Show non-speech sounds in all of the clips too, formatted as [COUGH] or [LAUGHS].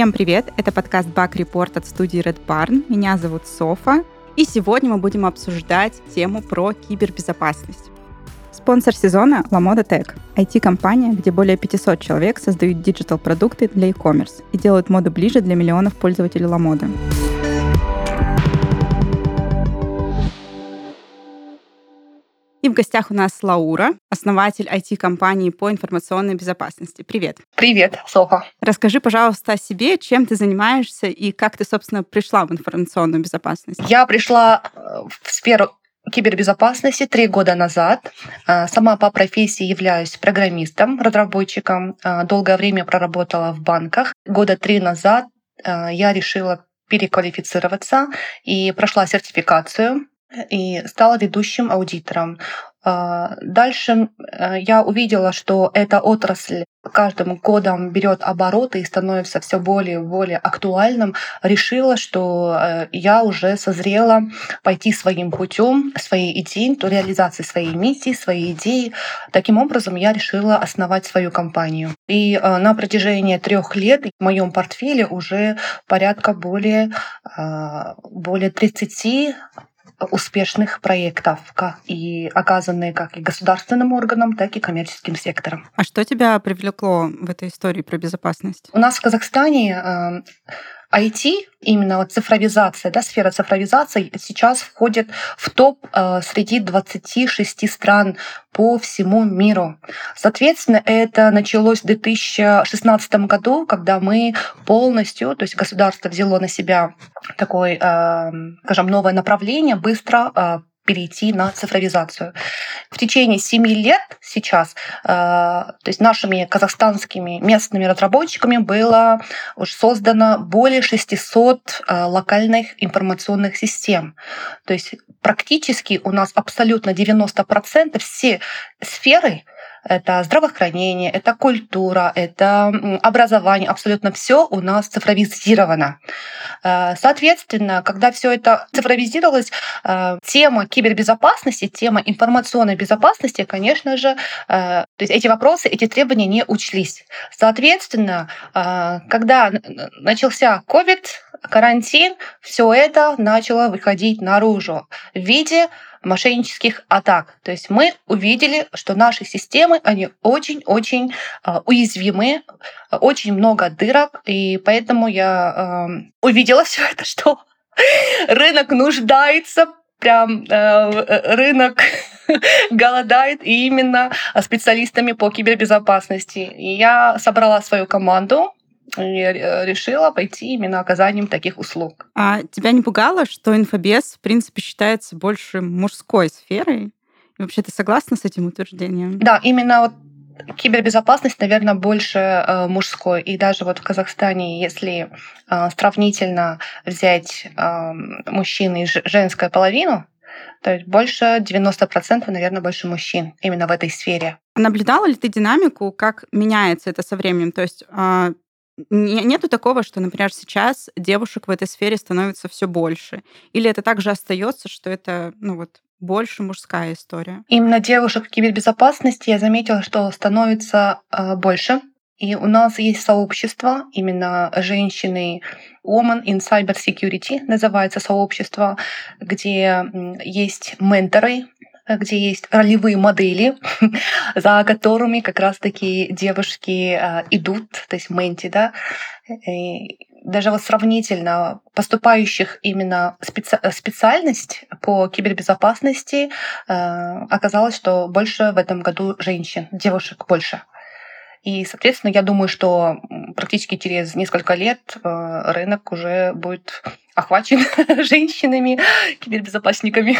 Всем привет! Это подкаст Bug Report от студии Red Barn. Меня зовут Софа. И сегодня мы будем обсуждать тему про кибербезопасность. Спонсор сезона — Lamoda Tech, IT-компания, где более 500 человек создают digital-продукты для e-commerce и делают моду ближе для миллионов пользователей Lamoda. Гостях у нас Лаура, основатель IT-компании по информационной безопасности. Привет. Привет, Софа. Расскажи, пожалуйста, о себе, чем ты занимаешься и как ты, собственно, пришла в информационную безопасность. Я пришла э, в сферу кибербезопасности три года назад. Э, сама по профессии являюсь программистом, разработчиком. Э, долгое время проработала в банках. Года три назад я решила переквалифицироваться и прошла сертификацию и стала ведущим аудитором. А, дальше э, я увидела, что эта отрасль каждым годом берет обороты и становится все более и более актуальным. Решила, что э, я уже созрела пойти своим путем, своей идеей, то реализации своей миссии, своей идеи. Таким образом, я решила основать свою компанию. И э, на протяжении трех лет в моем портфеле уже порядка более, более 30 успешных проектов, как и оказанные как и государственным органам, так и коммерческим сектором. А что тебя привлекло в этой истории про безопасность? У нас в Казахстане э, IT, именно вот цифровизация, да, сфера цифровизации сейчас входит в топ э, среди 26 стран по всему миру. Соответственно, это началось в 2016 году, когда мы полностью, то есть государство взяло на себя такое, э, скажем, новое направление, быстро э, перейти на цифровизацию. В течение семи лет сейчас, э, то есть нашими казахстанскими местными разработчиками было уже создано более 600 э, локальных информационных систем. То есть практически у нас абсолютно 90% все сферы это здравоохранение, это культура, это образование, абсолютно все у нас цифровизировано. Э, соответственно, когда все это цифровизировалось, э, тема кибербезопасности, тема информационной безопасности, конечно же, э, то есть эти вопросы, эти требования не учлись. Соответственно, когда начался COVID, карантин, все это начало выходить наружу в виде мошеннических атак. То есть мы увидели, что наши системы, они очень-очень а, уязвимы, очень много дырок, и поэтому я э, увидела [LAUGHS] все это, что рынок нуждается прям э, рынок [LAUGHS] голодает именно специалистами по кибербезопасности. И я собрала свою команду, решила пойти именно оказанием таких услуг. А тебя не пугало, что инфобес, в принципе, считается больше мужской сферой? И вообще ты согласна с этим утверждением? Да, именно вот кибербезопасность, наверное, больше э, мужской. И даже вот в Казахстане, если э, сравнительно взять э, мужчин и женскую половину, то есть больше 90%, наверное, больше мужчин именно в этой сфере. Наблюдала ли ты динамику, как меняется это со временем? То есть а, Нету такого, что, например, сейчас девушек в этой сфере становится все больше. Или это также остается, что это, ну вот, больше мужская история? Именно девушек в кибербезопасности я заметила, что становится э, больше. И у нас есть сообщество, именно женщины Women in Cyber Security называется сообщество, где есть менторы, где есть ролевые модели, [LAUGHS] за которыми как раз-таки девушки а, идут, то есть менти, да, и даже вот сравнительно поступающих именно специ... специальность по кибербезопасности э, оказалось, что больше в этом году женщин, девушек больше. И, соответственно, я думаю, что практически через несколько лет э, рынок уже будет охвачен [LAUGHS] женщинами, кибербезопасниками.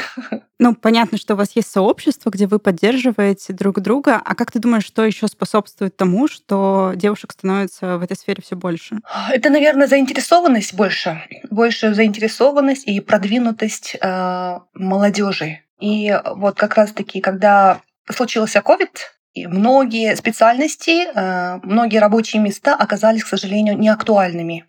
Ну, понятно, что у вас есть сообщество, где вы поддерживаете друг друга. А как ты думаешь, что еще способствует тому, что девушек становится в этой сфере все больше? Это, наверное, заинтересованность больше. Больше заинтересованность и продвинутость э, молодежи. И вот как раз-таки, когда случился COVID, многие специальности, э, многие рабочие места оказались, к сожалению, неактуальными.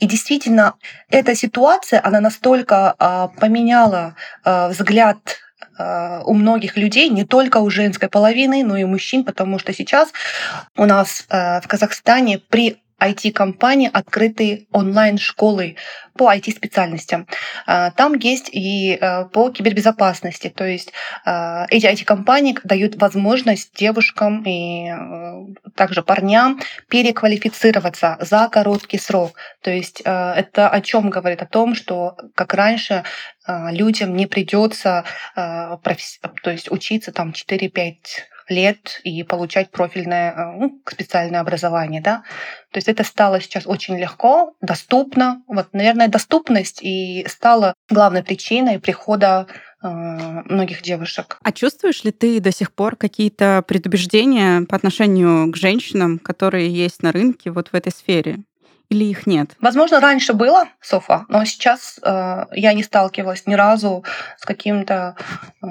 И действительно, эта ситуация, она настолько а, поменяла а, взгляд а, у многих людей, не только у женской половины, но и у мужчин, потому что сейчас у нас в Казахстане при IT-компаний открыты онлайн-школы по IT-специальностям. А, там есть и э, по кибербезопасности. То есть а, эти IT-компании дают возможность девушкам и э, также парням переквалифицироваться за короткий срок. То есть э, это о чем говорит? О том, что как раньше людям не придется то есть учиться там 4-5 лет и получать профильное э, ну, специальное образование, да. То есть это стало сейчас очень легко, доступно. Вот, наверное, доступность и стала главной причиной прихода э, многих девушек. А чувствуешь ли ты до сих пор какие-то предубеждения по отношению к женщинам, которые есть на рынке вот в этой сфере? Или их нет? Возможно, раньше было, Софа, но сейчас э, я не сталкивалась ни разу с каким-то э,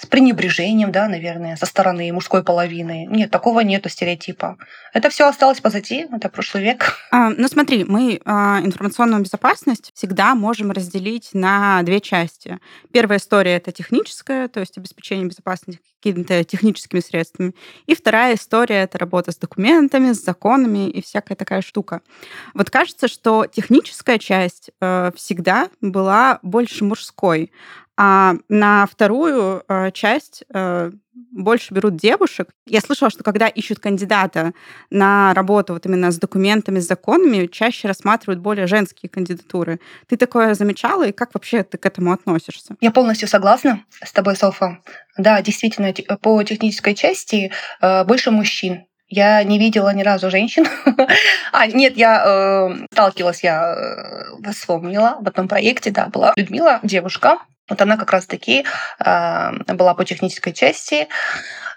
с пренебрежением, да, наверное, со стороны мужской половины. Нет, такого нету стереотипа. Это все осталось позади, это прошлый век. А, ну смотри, мы а, информационную безопасность всегда можем разделить на две части. Первая история это техническая, то есть обеспечение безопасности какими-то техническими средствами. И вторая история это работа с документами, с законами и всякая такая штука. Вот кажется, что техническая часть э, всегда была больше мужской, а на вторую э, часть э, больше берут девушек. Я слышала, что когда ищут кандидата на работу вот именно с документами, с законами, чаще рассматривают более женские кандидатуры. Ты такое замечала, и как вообще ты к этому относишься? Я полностью согласна с тобой, Софа. Да, действительно, по технической части э, больше мужчин. Я не видела ни разу женщин. [LAUGHS] а, нет, я э, сталкивалась, я э, вспомнила в одном проекте, да, была Людмила, девушка, вот она как раз-таки э, была по технической части.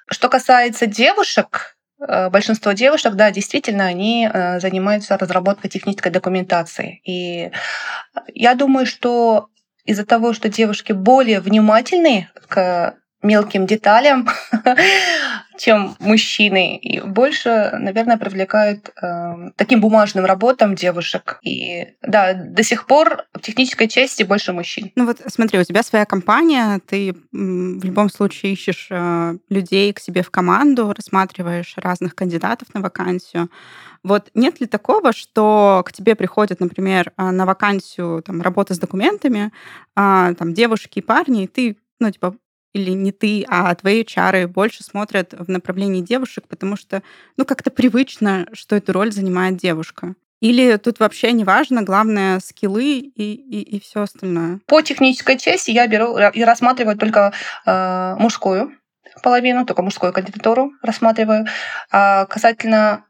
Что касается девушек, э, большинство девушек, да, действительно, они э, занимаются разработкой технической документации. И я думаю, что из-за того, что девушки более внимательны к мелким деталям, [LAUGHS] чем мужчины. И больше, наверное, привлекают э, таким бумажным работам девушек. И да, до сих пор в технической части больше мужчин. Ну вот смотри, у тебя своя компания, ты в любом случае ищешь э, людей к себе в команду, рассматриваешь разных кандидатов на вакансию. Вот нет ли такого, что к тебе приходят, например, э, на вакансию там, работы с документами, а, там, девушки и парни, и ты ну, типа, или не ты, а твои чары больше смотрят в направлении девушек, потому что, ну, как-то привычно, что эту роль занимает девушка. Или тут вообще не важно, главное скиллы и, и, и все остальное? По технической части я беру и рассматриваю только э, мужскую половину, только мужскую кандидатуру рассматриваю. А касательно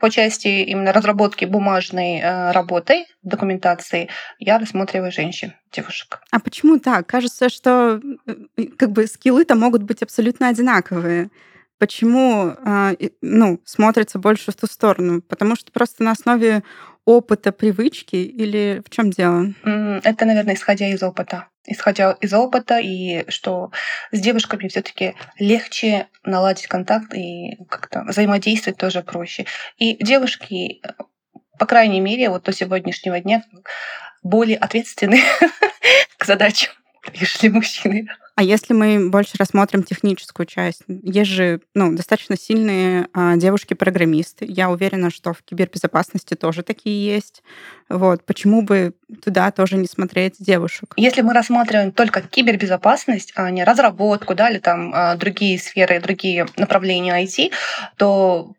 по части именно разработки бумажной э, работы, документации, я рассматриваю женщин, девушек. А почему так? Кажется, что э, как бы скиллы-то могут быть абсолютно одинаковые. Почему э, ну, смотрится больше в ту сторону? Потому что просто на основе опыта, привычки или в чем дело? Это, наверное, исходя из опыта. Исходя из опыта, и что с девушками все таки легче наладить контакт и как-то взаимодействовать тоже проще. И девушки, по крайней мере, вот до сегодняшнего дня более ответственны [LAUGHS] к задачам, нежели мужчины. А если мы больше рассмотрим техническую часть, есть же ну, достаточно сильные а, девушки-программисты. Я уверена, что в кибербезопасности тоже такие есть. Вот. Почему бы туда тоже не смотреть девушек? Если мы рассматриваем только кибербезопасность, а не разработку, да, или там а, другие сферы, другие направления IT, то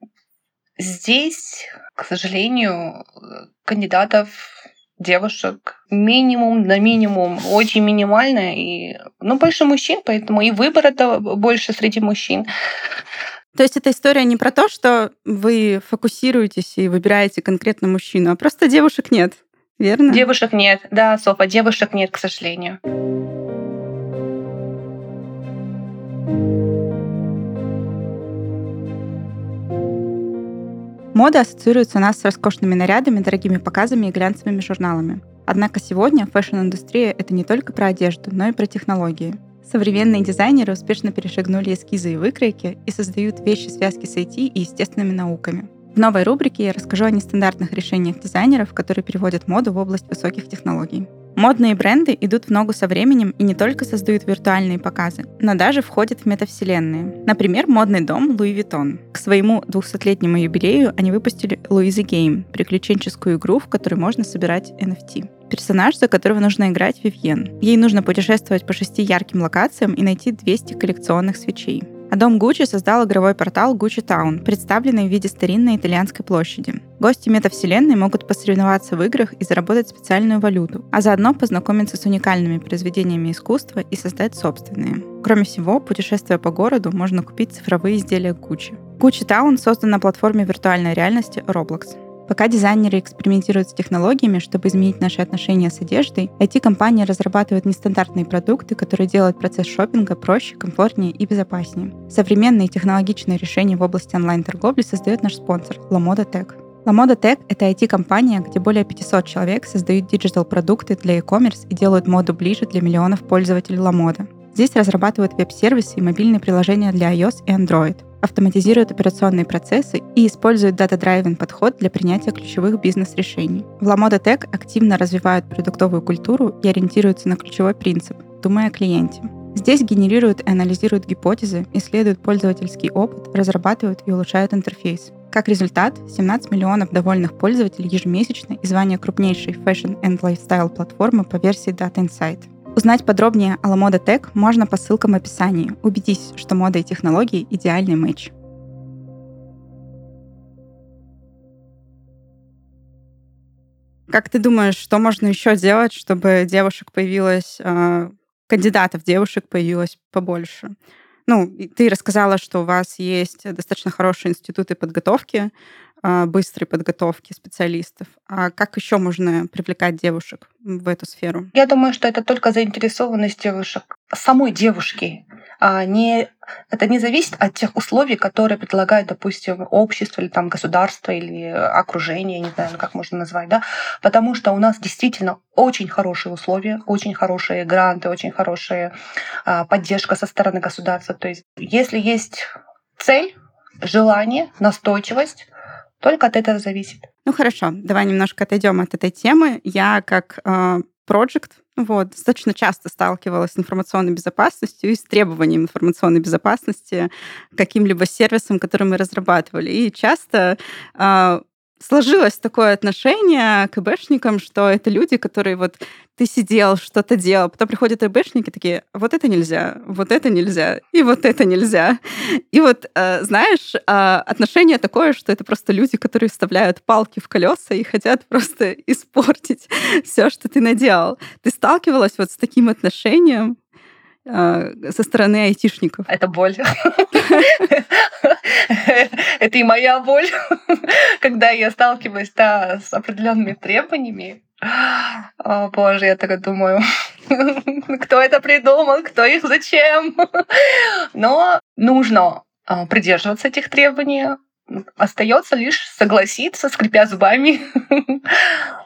здесь, к сожалению, кандидатов девушек минимум на минимум, очень минимально. И, ну, больше мужчин, поэтому и выбор это больше среди мужчин. То есть эта история не про то, что вы фокусируетесь и выбираете конкретно мужчину, а просто девушек нет, верно? Девушек нет, да, Софа, девушек нет, к сожалению. Мода ассоциируется у нас с роскошными нарядами, дорогими показами и глянцевыми журналами. Однако сегодня fashion-индустрия — это не только про одежду, но и про технологии. Современные дизайнеры успешно перешагнули эскизы и выкройки и создают вещи связки с IT и естественными науками. В новой рубрике я расскажу о нестандартных решениях дизайнеров, которые переводят моду в область высоких технологий. Модные бренды идут в ногу со временем и не только создают виртуальные показы, но даже входят в метавселенные. Например, модный дом Louis Vuitton. К своему 200-летнему юбилею они выпустили Louis Game — приключенческую игру, в которой можно собирать NFT персонаж, за которого нужно играть Вивьен. Ей нужно путешествовать по шести ярким локациям и найти 200 коллекционных свечей. А дом Гуччи создал игровой портал Gucci Town, представленный в виде старинной итальянской площади. Гости метавселенной могут посоревноваться в играх и заработать специальную валюту, а заодно познакомиться с уникальными произведениями искусства и создать собственные. Кроме всего, путешествуя по городу, можно купить цифровые изделия Gucci. Gucci Town создан на платформе виртуальной реальности Roblox. Пока дизайнеры экспериментируют с технологиями, чтобы изменить наши отношения с одеждой, IT-компании разрабатывают нестандартные продукты, которые делают процесс шопинга проще, комфортнее и безопаснее. Современные технологичные решения в области онлайн-торговли создает наш спонсор LaModa Tech. Lamoda Tech — это IT-компания, где более 500 человек создают digital-продукты для e-commerce и делают моду ближе для миллионов пользователей Lamoda. Здесь разрабатывают веб-сервисы и мобильные приложения для iOS и Android автоматизирует операционные процессы и использует data-driven подход для принятия ключевых бизнес-решений. В Lamoda Tech активно развивают продуктовую культуру и ориентируются на ключевой принцип – думай о клиенте. Здесь генерируют и анализируют гипотезы, исследуют пользовательский опыт, разрабатывают и улучшают интерфейс. Как результат, 17 миллионов довольных пользователей ежемесячно и звание крупнейшей fashion and lifestyle платформы по версии Data Insight. Узнать подробнее о LaModa Tech можно по ссылкам в описании. Убедись, что мода и технологии — идеальный матч. Как ты думаешь, что можно еще делать, чтобы девушек появилось, э, кандидатов девушек появилось побольше? Ну, ты рассказала, что у вас есть достаточно хорошие институты подготовки, а, быстрой подготовки специалистов. А как еще можно привлекать девушек в эту сферу? Я думаю, что это только заинтересованность девушек, самой девушки. А не, это не зависит от тех условий, которые предлагает, допустим, общество или там государство или окружение, не знаю, как можно назвать, да, потому что у нас действительно очень хорошие условия, очень хорошие гранты, очень хорошая а, поддержка со стороны государства. То есть, если есть цель, желание, настойчивость, только от этого зависит. Ну хорошо, давай немножко отойдем от этой темы. Я как э, проект вот, достаточно часто сталкивалась с информационной безопасностью и с требованием информационной безопасности каким-либо сервисом, который мы разрабатывали. И часто э, сложилось такое отношение к ИБшникам, что это люди, которые вот ты сидел, что-то делал, потом приходят ИБшники такие, вот это нельзя, вот это нельзя, и вот это нельзя. И вот, э, знаешь, а, отношение такое, что это просто люди, которые вставляют палки в колеса и хотят просто испортить все, что ты наделал. Ты сталкивалась вот с таким отношением? А, со стороны айтишников. Это боль. [LAUGHS] Это и моя боль, [LAUGHS] когда я сталкиваюсь да, с определенными требованиями. О, боже, я так думаю, [LAUGHS] кто это придумал, кто их зачем. Но нужно а, придерживаться этих требований, остается лишь согласиться, скрипя зубами. [LAUGHS]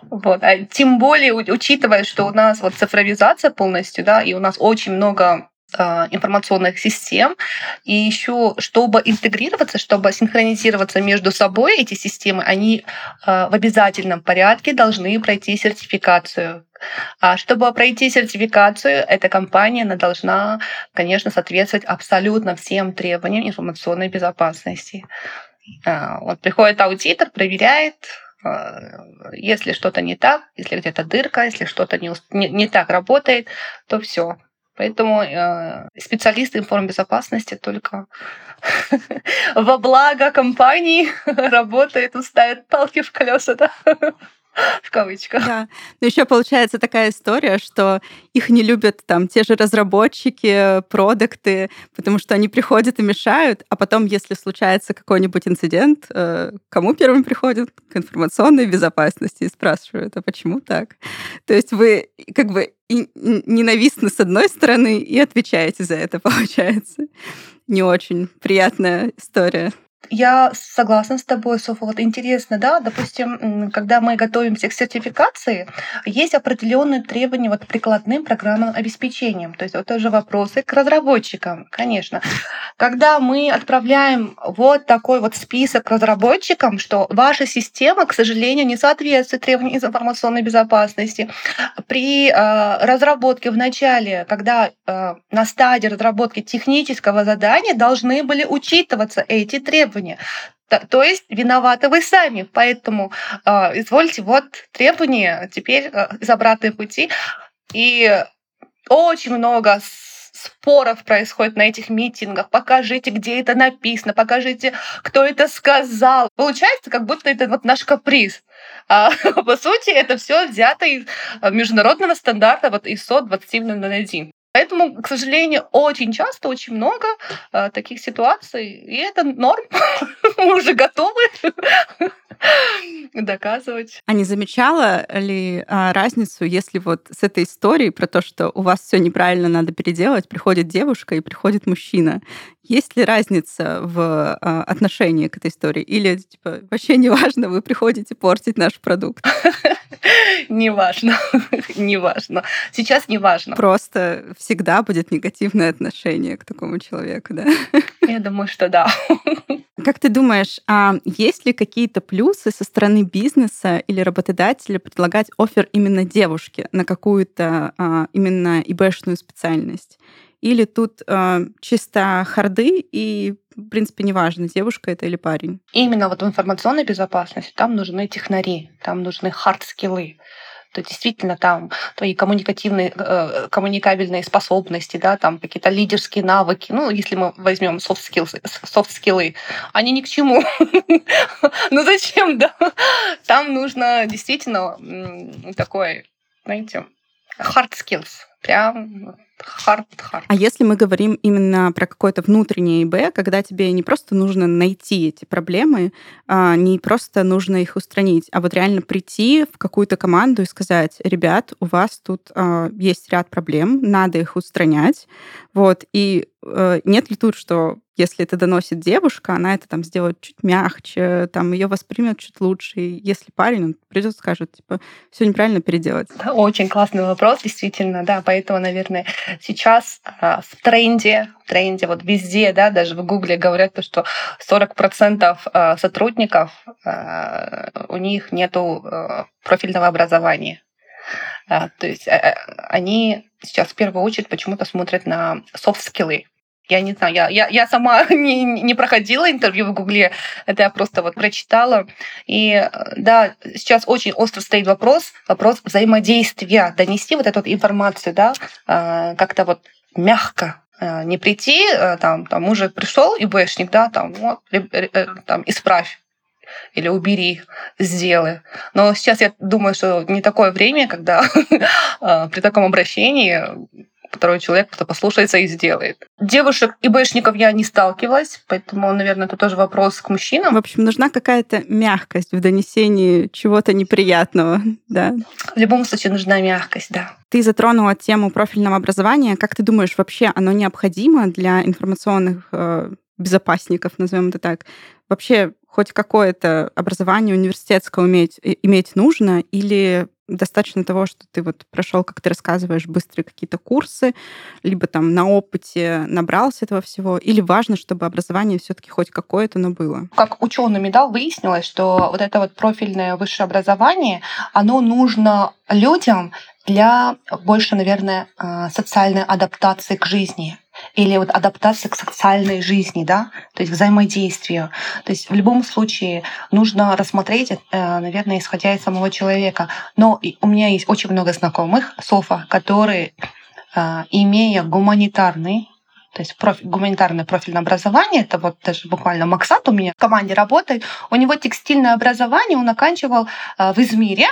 вот. А тем более, учитывая, что у нас вот цифровизация полностью, да, и у нас очень много а, информационных систем. И еще, чтобы интегрироваться, чтобы синхронизироваться между собой, эти системы, они а, в обязательном порядке должны пройти сертификацию. А чтобы пройти сертификацию, эта компания она должна, конечно, соответствовать абсолютно всем требованиям информационной безопасности. А, вот приходит аудитор, проверяет, а, если что-то не так, если где-то дырка, если что-то не, не, не так работает, то все. Поэтому э, специалисты информбезопасности только [LAUGHS] во благо компании [LAUGHS] работают, ставят палки в колеса. Да? [LAUGHS] в кавычках. Да. Но еще получается такая история, что их не любят там те же разработчики, продукты, потому что они приходят и мешают, а потом, если случается какой-нибудь инцидент, э, кому первым приходят? К информационной безопасности и спрашивают, а почему так? То есть вы как бы ненавистны с одной стороны и отвечаете за это, [LAUGHS] получается. Не очень приятная история. Я согласна с тобой, Софа. Вот интересно, да, допустим, когда мы готовимся к сертификации, есть определенные требования вот прикладным программным обеспечениям. То есть вот тоже вопросы к разработчикам, конечно. Когда мы отправляем вот такой вот список разработчикам, что ваша система, к сожалению, не соответствует требованиям информационной безопасности, при э, разработке в начале, когда э, на стадии разработки технического задания должны были учитываться эти требования. То есть виноваты вы сами, поэтому э, извольте вот требования теперь э, из обратной пути. И очень много споров происходит на этих митингах. Покажите, где это написано, покажите, кто это сказал. Получается, как будто это вот наш каприз. А [LAUGHS] по сути, это все взято из э, международного стандарта вот ISO 27001. Поэтому, к сожалению, очень часто, очень много э, таких ситуаций, и это норм. [LAUGHS] Мы уже готовы [LAUGHS] доказывать. А не замечала ли а, разницу, если вот с этой историей про то, что у вас все неправильно надо переделать, приходит девушка и приходит мужчина? Есть ли разница в а, отношении к этой истории? Или типа вообще не важно, вы приходите портить наш продукт? [LAUGHS] Не важно, [LAUGHS] не важно. Сейчас не важно. Просто всегда будет негативное отношение к такому человеку, да? [LAUGHS] Я думаю, что да. Как ты думаешь, а есть ли какие-то плюсы со стороны бизнеса или работодателя предлагать офер именно девушке на какую-то а, именно ИБшную специальность? Или тут э, чисто харды и, в принципе, неважно, девушка это или парень? Именно вот в информационной безопасности там нужны технари, там нужны хард-скиллы то действительно там твои коммуникативные, э, коммуникабельные способности, да, там какие-то лидерские навыки, ну, если мы возьмем skills, они ни к чему. [LAUGHS] ну зачем, да? Там нужно действительно такой, знаете, hard skills, прям hard, hard. А если мы говорим именно про какое-то внутреннее ИБ, когда тебе не просто нужно найти эти проблемы, а не просто нужно их устранить, а вот реально прийти в какую-то команду и сказать, ребят, у вас тут а, есть ряд проблем, надо их устранять, вот, и нет ли тут, что если это доносит девушка, она это там сделает чуть мягче, там ее воспримет чуть лучше. И если парень, он придет скажет, типа, все неправильно переделать. Очень классный вопрос, действительно, да. Поэтому, наверное, сейчас э, в тренде, в тренде вот везде, да, даже в Гугле говорят, то, что 40% э, сотрудников э, у них нету э, профильного образования. А, то есть э, они сейчас в первую очередь почему-то смотрят на софт-скиллы. Я не знаю, я, я, я сама [LAUGHS] не, не проходила интервью в Гугле, это я просто вот прочитала. И да, сейчас очень остро стоит вопрос, вопрос взаимодействия, донести вот эту вот информацию, да, а, как-то вот мягко, а, не прийти, а, там, там уже пришел ИБшник, да, там, вот, э, там, исправь или убери, сделай. Но сейчас я думаю, что не такое время, когда [LAUGHS] при таком обращении второй человек просто послушается и сделает. Девушек и бэшников я не сталкивалась, поэтому, наверное, это тоже вопрос к мужчинам. В общем, нужна какая-то мягкость в донесении чего-то неприятного, [LAUGHS] да? В любом случае нужна мягкость, да. Ты затронула тему профильного образования. Как ты думаешь, вообще оно необходимо для информационных э, безопасников, назовем это так? Вообще хоть какое-то образование университетское уметь, иметь нужно, или достаточно того, что ты вот прошел, как ты рассказываешь, быстрые какие-то курсы, либо там на опыте набрался этого всего, или важно, чтобы образование все-таки хоть какое-то, но было? Как учеными, да, выяснилось, что вот это вот профильное высшее образование, оно нужно людям для больше, наверное, э, социальной адаптации к жизни или вот адаптация к социальной жизни, да, то есть взаимодействию. То есть в любом случае нужно рассмотреть, э, наверное, исходя из самого человека. Но у меня есть очень много знакомых, Софа, которые, э, имея гуманитарный то есть профиль, гуманитарное профильное образование, это вот даже буквально Максат у меня в команде работает, у него текстильное образование, он оканчивал э, в Измире,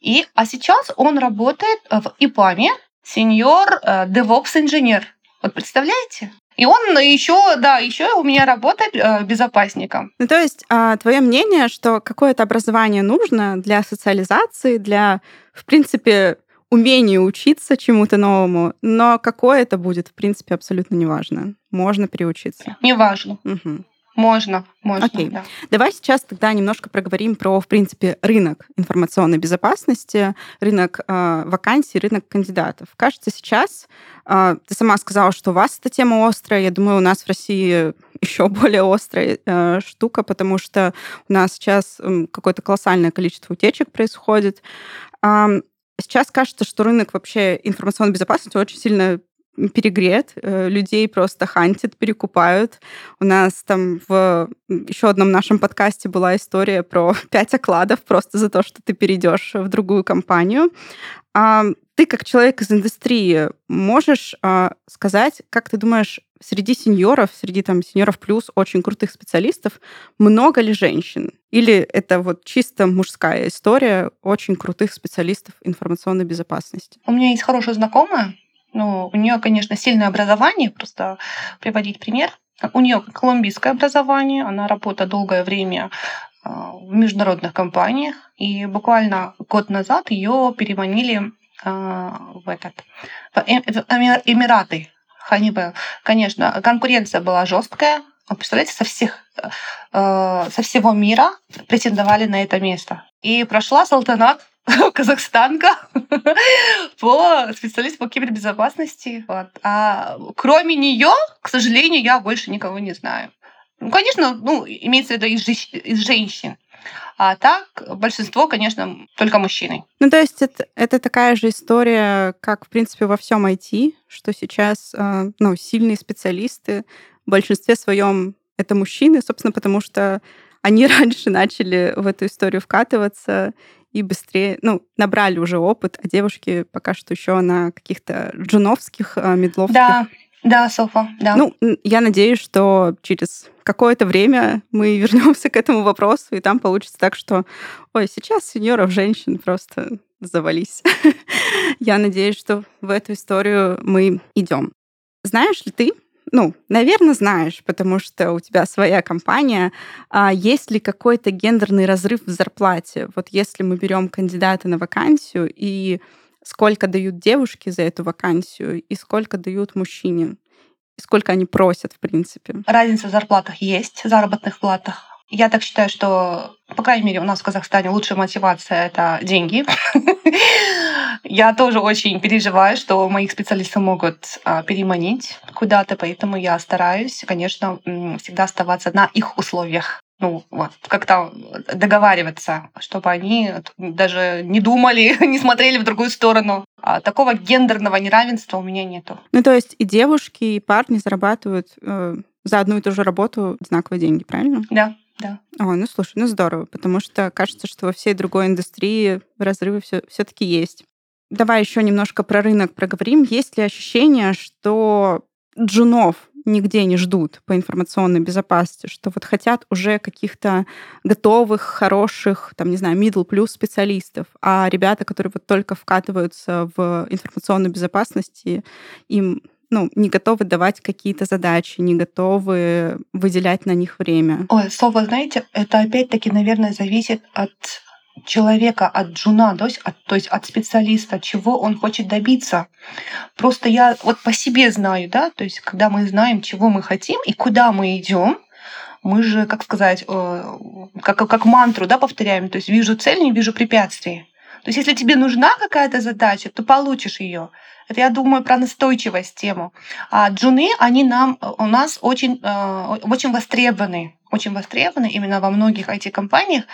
и, а сейчас он работает в ИПАМе, сеньор DevOps инженер. Вот представляете? И он еще, да, еще у меня работает э, безопасником. Ну, то есть, а, твое мнение, что какое-то образование нужно для социализации, для, в принципе, умения учиться чему-то новому, но какое это будет, в принципе, абсолютно неважно. Можно приучиться. Неважно. Угу. Можно, можно. Окей. Да. Давай сейчас тогда немножко проговорим про, в принципе, рынок информационной безопасности, рынок э, вакансий, рынок кандидатов. Кажется, сейчас э, ты сама сказала, что у вас эта тема острая. Я думаю, у нас в России еще [LAUGHS] более острая э, штука, потому что у нас сейчас э, какое-то колоссальное количество утечек происходит. Э, сейчас кажется, что рынок вообще информационной безопасности очень сильно перегрет, э, людей просто хантят, перекупают. У нас там в еще одном нашем подкасте была история про [LAUGHS] пять окладов просто за то, что ты перейдешь в другую компанию. А ты, как человек из индустрии, можешь а, сказать, как ты думаешь, среди сеньоров, среди там сеньоров плюс очень крутых специалистов, много ли женщин? Или это вот чисто мужская история очень крутых специалистов информационной безопасности? У меня есть хорошая знакомая, ну, у нее, конечно, сильное образование, просто приводить пример. У нее колумбийское образование, она работает долгое время а, в международных компаниях, и буквально год назад ее переманили а, в этот в Эмираты. Конечно, конкуренция была жесткая. Представляете, со всех а, со всего мира претендовали на это место. И прошла Салтанат [LAUGHS] казахстанка [LAUGHS] по специалисту по кибербезопасности. Вот. А кроме нее, к сожалению, я больше никого не знаю. Ну, конечно, ну, имеется в виду из, из женщин. А так, большинство, конечно, только мужчины. Ну, то есть это, это такая же история, как, в принципе, во всем IT, что сейчас э, ну, сильные специалисты в большинстве своем это мужчины, собственно, потому что они [LAUGHS] раньше начали в эту историю вкатываться, и быстрее, ну, набрали уже опыт, а девушки пока что еще на каких-то джуновских, а, медловских. Да, да, Софа, да. Ну, я надеюсь, что через какое-то время мы [LAUGHS] вернемся к этому вопросу, и там получится так, что, ой, сейчас сеньоров женщин просто завались. [LAUGHS] я надеюсь, что в эту историю мы идем. Знаешь ли ты, ну, наверное, знаешь, потому что у тебя своя компания. А есть ли какой-то гендерный разрыв в зарплате? Вот если мы берем кандидата на вакансию, и сколько дают девушки за эту вакансию, и сколько дают мужчине? И сколько они просят, в принципе? Разница в зарплатах есть, в заработных платах. Я так считаю, что, по крайней мере, у нас в Казахстане лучшая мотивация — это деньги. Я тоже очень переживаю, что моих специалистов могут а, переманить куда-то, поэтому я стараюсь, конечно, всегда оставаться на их условиях. Ну, вот, как-то договариваться, чтобы они даже не думали, [LAUGHS] не смотрели в другую сторону. А такого гендерного неравенства у меня нету. Ну, то есть и девушки, и парни зарабатывают э, за одну и ту же работу одинаковые деньги, правильно? Да. Да. О, ну слушай, ну здорово, потому что кажется, что во всей другой индустрии разрывы все все-таки есть. Давай еще немножко про рынок проговорим. Есть ли ощущение, что джунов нигде не ждут по информационной безопасности, что вот хотят уже каких-то готовых, хороших, там, не знаю, middle плюс специалистов, а ребята, которые вот только вкатываются в информационную безопасность, им ну, не готовы давать какие-то задачи, не готовы выделять на них время. Ой, слово, знаете, это опять-таки, наверное, зависит от человека, от джуна, то есть, от, то есть от специалиста, чего он хочет добиться. Просто я вот по себе знаю, да, то есть когда мы знаем, чего мы хотим и куда мы идем, мы же, как сказать, э, как, как мантру да, повторяем, то есть вижу цель, не вижу препятствий. То есть если тебе нужна какая-то задача, то получишь ее. Это я думаю про настойчивость тему. А джуны, они нам, у нас очень, э, очень востребованы очень востребованы именно во многих IT-компаниях,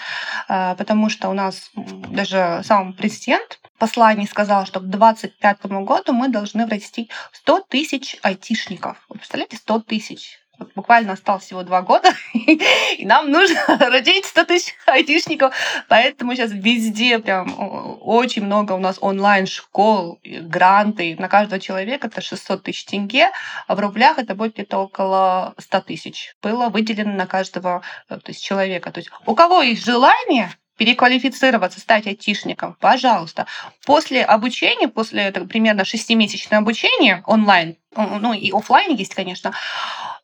э, потому что у нас даже сам президент послании сказал, что к 2025 году мы должны врастить 100 тысяч айтишников. Вы представляете, 100 тысяч буквально осталось всего два года, [LAUGHS] и нам нужно [LAUGHS] родить 100 тысяч айтишников. Поэтому сейчас везде прям очень много у нас онлайн-школ, гранты. На каждого человека это 600 тысяч тенге, а в рублях это будет где-то около 100 тысяч. Было выделено на каждого э, то есть, человека. То есть у кого есть желание, переквалифицироваться, стать айтишником, пожалуйста. После обучения, после это, примерно шестимесячного обучения онлайн, ну и офлайн есть, конечно,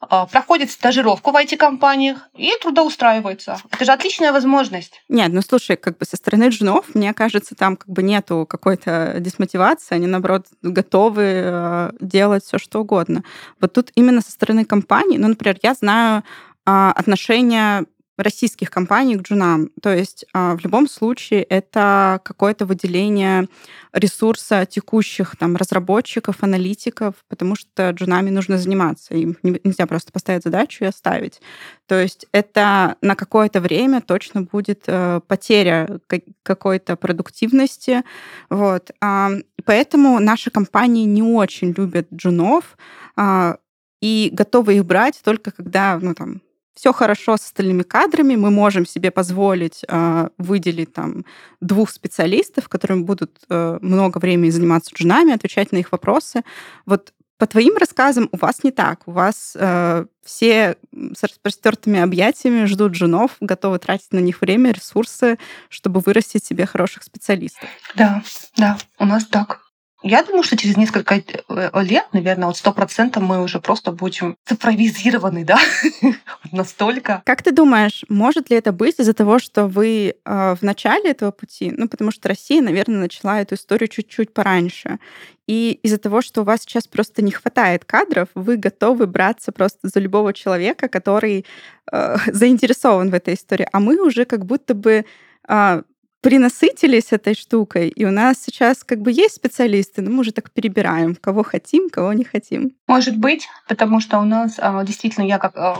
проходит стажировку в IT-компаниях и трудоустраивается. Это же отличная возможность. Нет, ну слушай, как бы со стороны джунов, мне кажется, там как бы нету какой-то дисмотивации, они, наоборот, готовы э, делать все что угодно. Вот тут именно со стороны компании, ну, например, я знаю а, отношение российских компаний к джунам. То есть а, в любом случае это какое-то выделение ресурса текущих там разработчиков, аналитиков, потому что джунами нужно заниматься. Им нельзя просто поставить задачу и оставить. То есть это на какое-то время точно будет э, потеря какой-то продуктивности. Вот. Поэтому наши компании не очень любят джунов а, и готовы их брать только когда ну, там, все хорошо с остальными кадрами, мы можем себе позволить э, выделить там двух специалистов, которым будут э, много времени заниматься джунами, отвечать на их вопросы. Вот по твоим рассказам у вас не так. У вас э, все с распростертыми объятиями ждут женов, готовы тратить на них время, ресурсы, чтобы вырастить себе хороших специалистов. Да, да, у нас так. Я думаю, что через несколько э, лет, наверное, вот сто процентов мы уже просто будем цифровизированы, да, [LAUGHS] настолько. Как ты думаешь, может ли это быть из-за того, что вы э, в начале этого пути, ну, потому что Россия, наверное, начала эту историю чуть-чуть пораньше, и из-за того, что у вас сейчас просто не хватает кадров, вы готовы браться просто за любого человека, который э, [LAUGHS] заинтересован в этой истории, а мы уже как будто бы э, принасытились этой штукой, и у нас сейчас как бы есть специалисты, но мы уже так перебираем, кого хотим, кого не хотим. Может быть, потому что у нас а, действительно, я как а,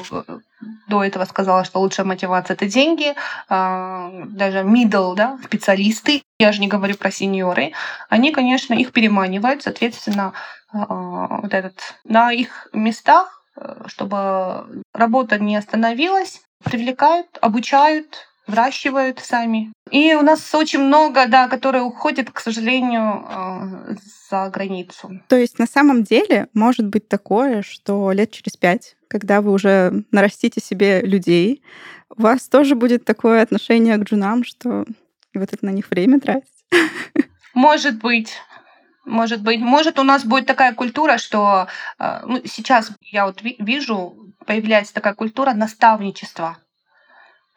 до этого сказала, что лучшая мотивация это деньги, а, даже middle, да, специалисты, я же не говорю про сеньоры, они, конечно, их переманивают, соответственно, вот этот на их местах, э, чтобы работа не остановилась, привлекают, обучают, выращивают сами. И у нас очень много, да, которые уходят, к сожалению, э, за границу. То есть на самом деле может быть такое, что лет через пять, когда вы уже нарастите себе людей, у вас тоже будет такое отношение к джунам, что вот это на них время тратить. Может быть. Может быть, может у нас будет такая культура, что э, ну, сейчас я вот вижу появляется такая культура наставничества.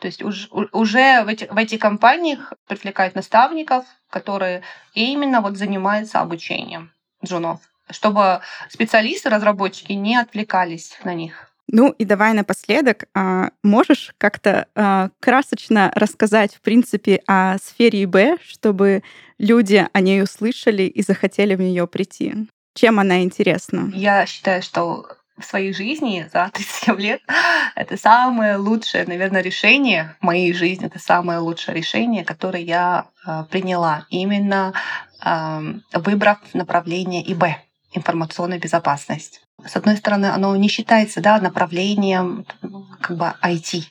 То есть уж, уже в, эти, в эти компаниях привлекают наставников, которые именно вот занимаются обучением джунов, чтобы специалисты, разработчики не отвлекались на них. Ну и давай напоследок, а, можешь как-то а, красочно рассказать, в принципе, о сфере ИБ, чтобы люди о ней услышали и захотели в нее прийти? Чем она интересна? Я считаю, что в своей жизни за [LAUGHS] 37 лет это самое лучшее, наверное, решение в моей жизни, это самое лучшее решение, которое я э, приняла, именно выбрав направление ИБ информационная безопасность. С одной стороны, оно не считается да, направлением как бы IT.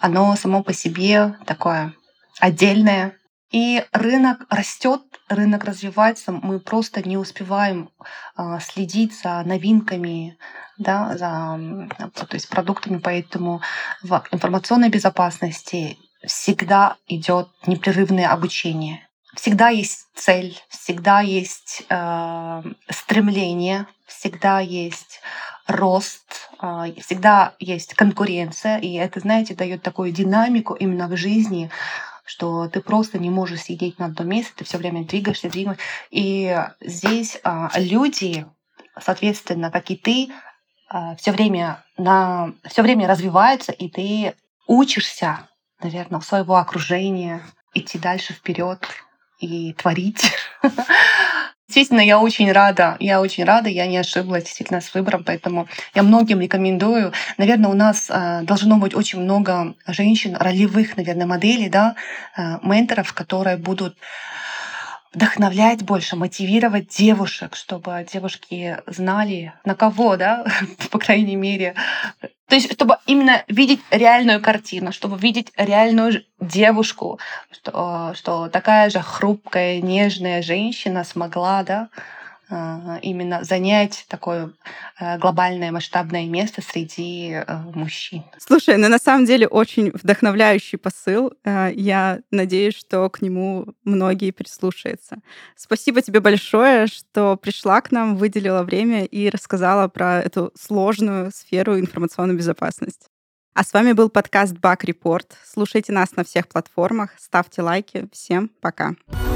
Оно само по себе такое отдельное, и рынок растет, рынок развивается, мы просто не успеваем а, следить за новинками, да, за то есть продуктами, поэтому в информационной безопасности всегда идет непрерывное обучение. Всегда есть цель, всегда есть э, стремление, всегда есть рост, э, всегда есть конкуренция, и это, знаете, дает такую динамику именно в жизни, что ты просто не можешь сидеть на одном месте, ты все время двигаешься, двигаешься. И здесь а, люди, соответственно, как и ты, а, все время на все время развиваются, и ты учишься, наверное, в своего окружения идти дальше вперед и творить. [LAUGHS] Действительно, я очень рада, я очень рада, я не ошиблась действительно с выбором, поэтому я многим рекомендую. Наверное, у нас э, должно быть очень много женщин, ролевых, наверное, моделей, да, э, менторов, которые будут вдохновлять больше, мотивировать девушек, чтобы девушки знали, на кого, да, [LAUGHS] по крайней мере. То есть, чтобы именно видеть реальную картину, чтобы видеть реальную девушку, что, что такая же хрупкая, нежная женщина смогла, да, именно занять такое э, глобальное масштабное место среди э, мужчин. Слушай, ну на самом деле очень вдохновляющий посыл. Э, я надеюсь, что к нему многие прислушаются. Спасибо тебе большое, что пришла к нам, выделила время и рассказала про эту сложную сферу информационной безопасности. А с вами был подкаст Бак Report. Слушайте нас на всех платформах, ставьте лайки. Всем пока. Пока.